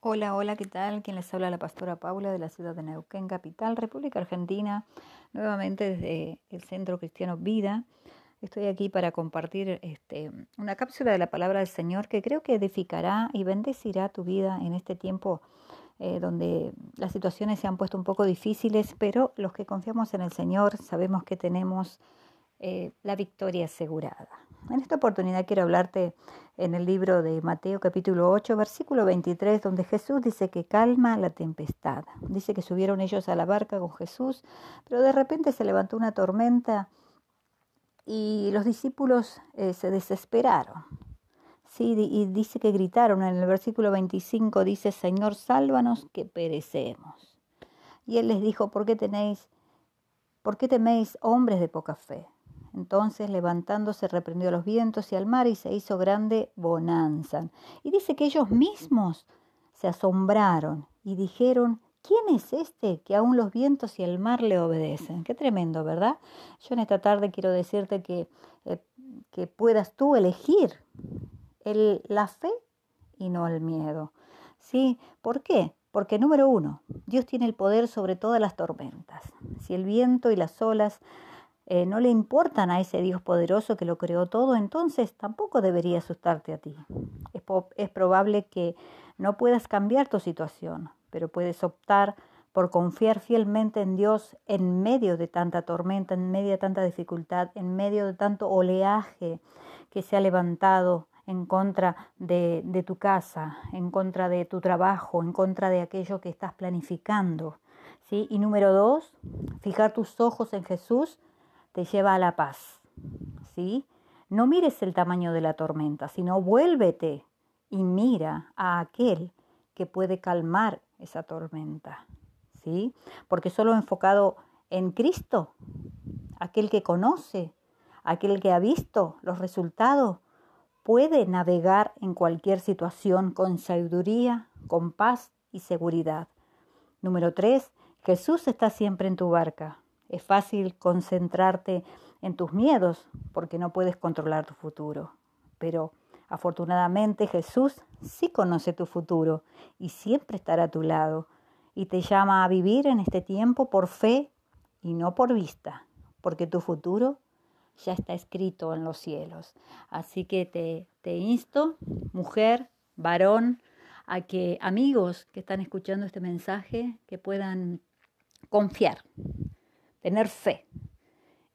Hola, hola, ¿qué tal? Quien les habla la pastora Paula de la ciudad de Neuquén, capital, República Argentina, nuevamente desde el Centro Cristiano Vida. Estoy aquí para compartir este, una cápsula de la palabra del Señor que creo que edificará y bendecirá tu vida en este tiempo eh, donde las situaciones se han puesto un poco difíciles, pero los que confiamos en el Señor sabemos que tenemos eh, la victoria asegurada. En esta oportunidad quiero hablarte en el libro de Mateo capítulo 8, versículo 23, donde Jesús dice que calma la tempestad. Dice que subieron ellos a la barca con Jesús, pero de repente se levantó una tormenta y los discípulos eh, se desesperaron. Sí, y dice que gritaron en el versículo 25, dice, Señor, sálvanos que perecemos. Y él les dijo, ¿por qué tenéis, por qué teméis hombres de poca fe? Entonces, levantándose, reprendió los vientos y al mar y se hizo grande bonanza. Y dice que ellos mismos se asombraron y dijeron, ¿quién es este que aún los vientos y el mar le obedecen? Qué tremendo, ¿verdad? Yo en esta tarde quiero decirte que, eh, que puedas tú elegir el, la fe y no el miedo. ¿Sí? ¿Por qué? Porque número uno, Dios tiene el poder sobre todas las tormentas. Si el viento y las olas eh, no le importan a ese Dios poderoso que lo creó todo, entonces tampoco debería asustarte a ti. Es, es probable que no puedas cambiar tu situación, pero puedes optar por confiar fielmente en Dios en medio de tanta tormenta, en medio de tanta dificultad, en medio de tanto oleaje que se ha levantado en contra de, de, tu casa, en contra de tu trabajo, en contra de aquello que estás planificando. ¿sí? Y número dos, fijar tus ojos en Jesús te lleva a la paz. ¿Sí? No mires el tamaño de la tormenta, sino vuélvete y mira a aquel que puede calmar esa tormenta. ¿Sí? Porque solo enfocado en Cristo, aquel que conoce, aquel que ha visto los resultados, puede navegar en cualquier situación con sabiduría, con paz y seguridad. Número tres, Jesús está siempre en tu barca. Es fácil concentrarte en tus miedos porque no puedes controlar tu futuro. Pero afortunadamente Jesús sí conoce tu futuro y siempre estará a tu lado y te llama a vivir en este tiempo por fe y no por vista, porque tu futuro ya está escrito en los cielos. Así que te, te insto, mujer, varón, a que amigos que están escuchando este mensaje, que puedan confiar tener fe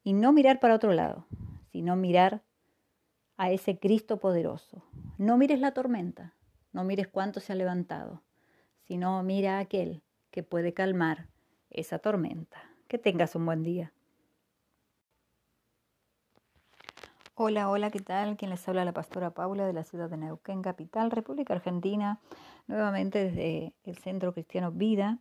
y no mirar para otro lado, sino mirar a ese Cristo poderoso. No mires la tormenta, no mires cuánto se ha levantado, sino mira a aquel que puede calmar esa tormenta. Que tengas un buen día. Hola, hola, ¿qué tal? Quien les habla la pastora Paula de la ciudad de Neuquén, capital, República Argentina, nuevamente desde el Centro Cristiano Vida.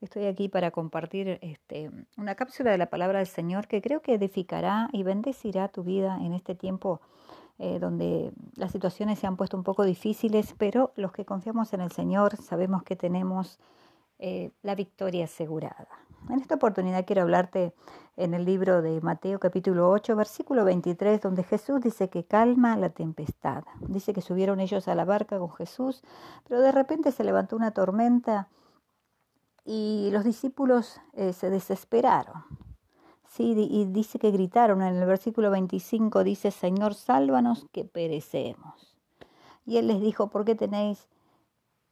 Estoy aquí para compartir este, una cápsula de la palabra del Señor que creo que edificará y bendecirá tu vida en este tiempo eh, donde las situaciones se han puesto un poco difíciles, pero los que confiamos en el Señor sabemos que tenemos eh, la victoria asegurada. En esta oportunidad quiero hablarte en el libro de Mateo capítulo 8, versículo 23, donde Jesús dice que calma la tempestad. Dice que subieron ellos a la barca con Jesús, pero de repente se levantó una tormenta y los discípulos eh, se desesperaron. Sí, y dice que gritaron en el versículo 25, dice, Señor, sálvanos que perecemos. Y él les dijo, ¿por qué tenéis,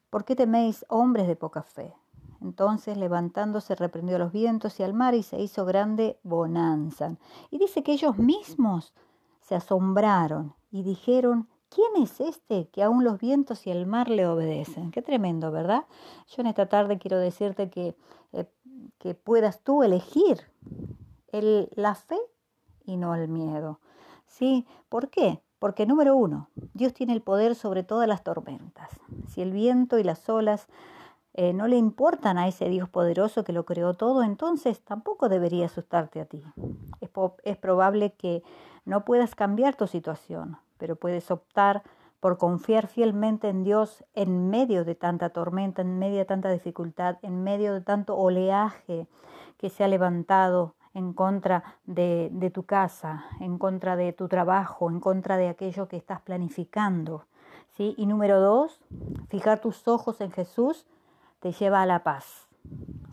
por qué teméis hombres de poca fe? Entonces, levantándose, reprendió los vientos y al mar y se hizo grande bonanza. Y dice que ellos mismos se asombraron y dijeron, ¿quién es este que aún los vientos y el mar le obedecen? Qué tremendo, ¿verdad? Yo en esta tarde quiero decirte que, eh, que puedas tú elegir el, la fe y no el miedo. ¿Sí? ¿Por qué? Porque número uno, Dios tiene el poder sobre todas las tormentas. Si el viento y las olas eh, no le importan a ese Dios poderoso que lo creó todo, entonces tampoco debería asustarte a ti. Es, es probable que no puedas cambiar tu situación, pero puedes optar por confiar fielmente en Dios en medio de tanta tormenta, en medio de tanta dificultad, en medio de tanto oleaje que se ha levantado en contra de, tu casa, en contra de tu trabajo, en contra de aquello que estás planificando. ¿sí? Y número dos, fijar tus ojos en Jesús te lleva a la paz.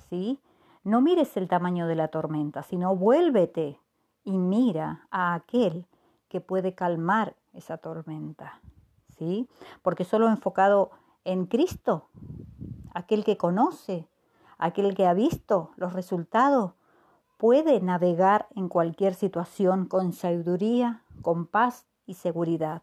¿sí? No mires el tamaño de la tormenta, sino vuélvete y mira a aquel que puede calmar esa tormenta. ¿sí? Porque solo enfocado en Cristo, aquel que conoce, aquel que ha visto los resultados, puede navegar en cualquier situación con sabiduría, con paz y seguridad.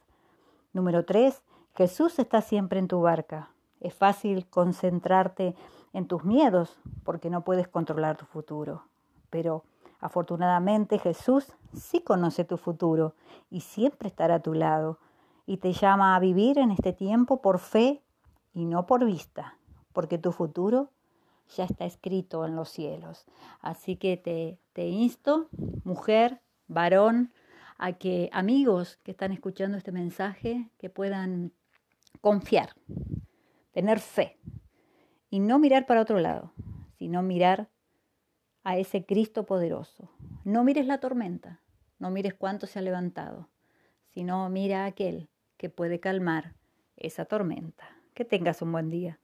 Número tres, Jesús está siempre en tu barca. Es fácil concentrarte en tus miedos porque no puedes controlar tu futuro. Pero afortunadamente Jesús sí conoce tu futuro y siempre estará a tu lado y te llama a vivir en este tiempo por fe y no por vista, porque tu futuro ya está escrito en los cielos. Así que te, insto, mujer, varón, a que amigos que están escuchando este mensaje, que puedan confiar, tener fe y no mirar para otro lado, sino mirar a ese Cristo poderoso. No mires la tormenta, no mires cuánto se ha levantado, sino mira a aquel que puede calmar esa tormenta. Que tengas un buen día.